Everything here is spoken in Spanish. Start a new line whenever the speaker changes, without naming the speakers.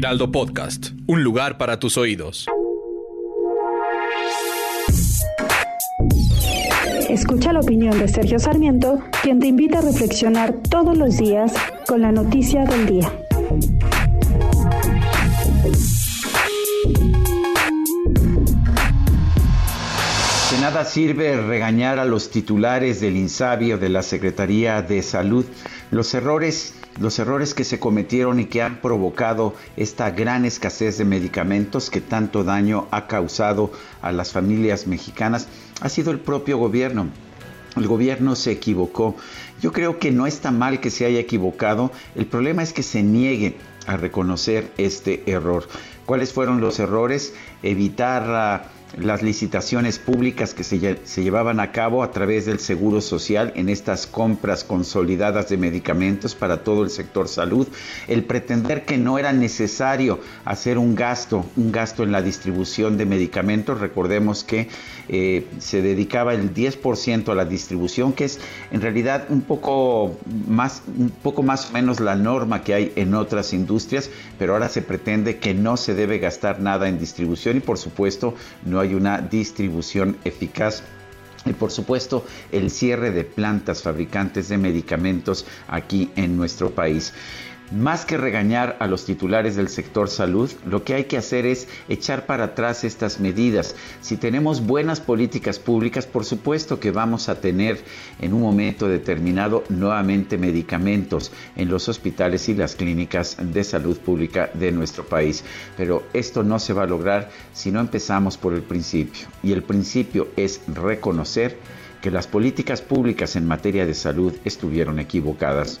Heraldo Podcast, un lugar para tus oídos.
Escucha la opinión de Sergio Sarmiento, quien te invita a reflexionar todos los días con la noticia del día.
De nada sirve regañar a los titulares del INSABI o de la Secretaría de Salud los errores, los errores que se cometieron y que han provocado esta gran escasez de medicamentos que tanto daño ha causado a las familias mexicanas ha sido el propio gobierno. El gobierno se equivocó. Yo creo que no está mal que se haya equivocado. El problema es que se niegue a reconocer este error. ¿Cuáles fueron los errores? Evitar las licitaciones públicas que se, se, llevaban a cabo a través del Seguro Social en estas compras consolidadas de medicamentos para todo el sector salud, el pretender que no era necesario hacer un gasto, un gasto en la distribución de medicamentos, recordemos que eh, se dedicaba el 10% a la distribución, que es en realidad un poco más, un poco más o menos la norma que hay en otras industrias, pero ahora se pretende que no se debe gastar nada en distribución y por supuesto hay una distribución eficaz y por supuesto el cierre de plantas fabricantes de medicamentos aquí en nuestro país. Más que regañar a los titulares del sector salud, lo que hay que hacer es echar para atrás estas medidas. Si tenemos buenas políticas públicas, por supuesto que vamos a tener en un momento determinado nuevamente medicamentos en los hospitales y las clínicas de salud pública de nuestro país. Pero esto no se va a lograr si no empezamos por el principio. Y el principio es reconocer que las políticas públicas en materia de salud estuvieron equivocadas.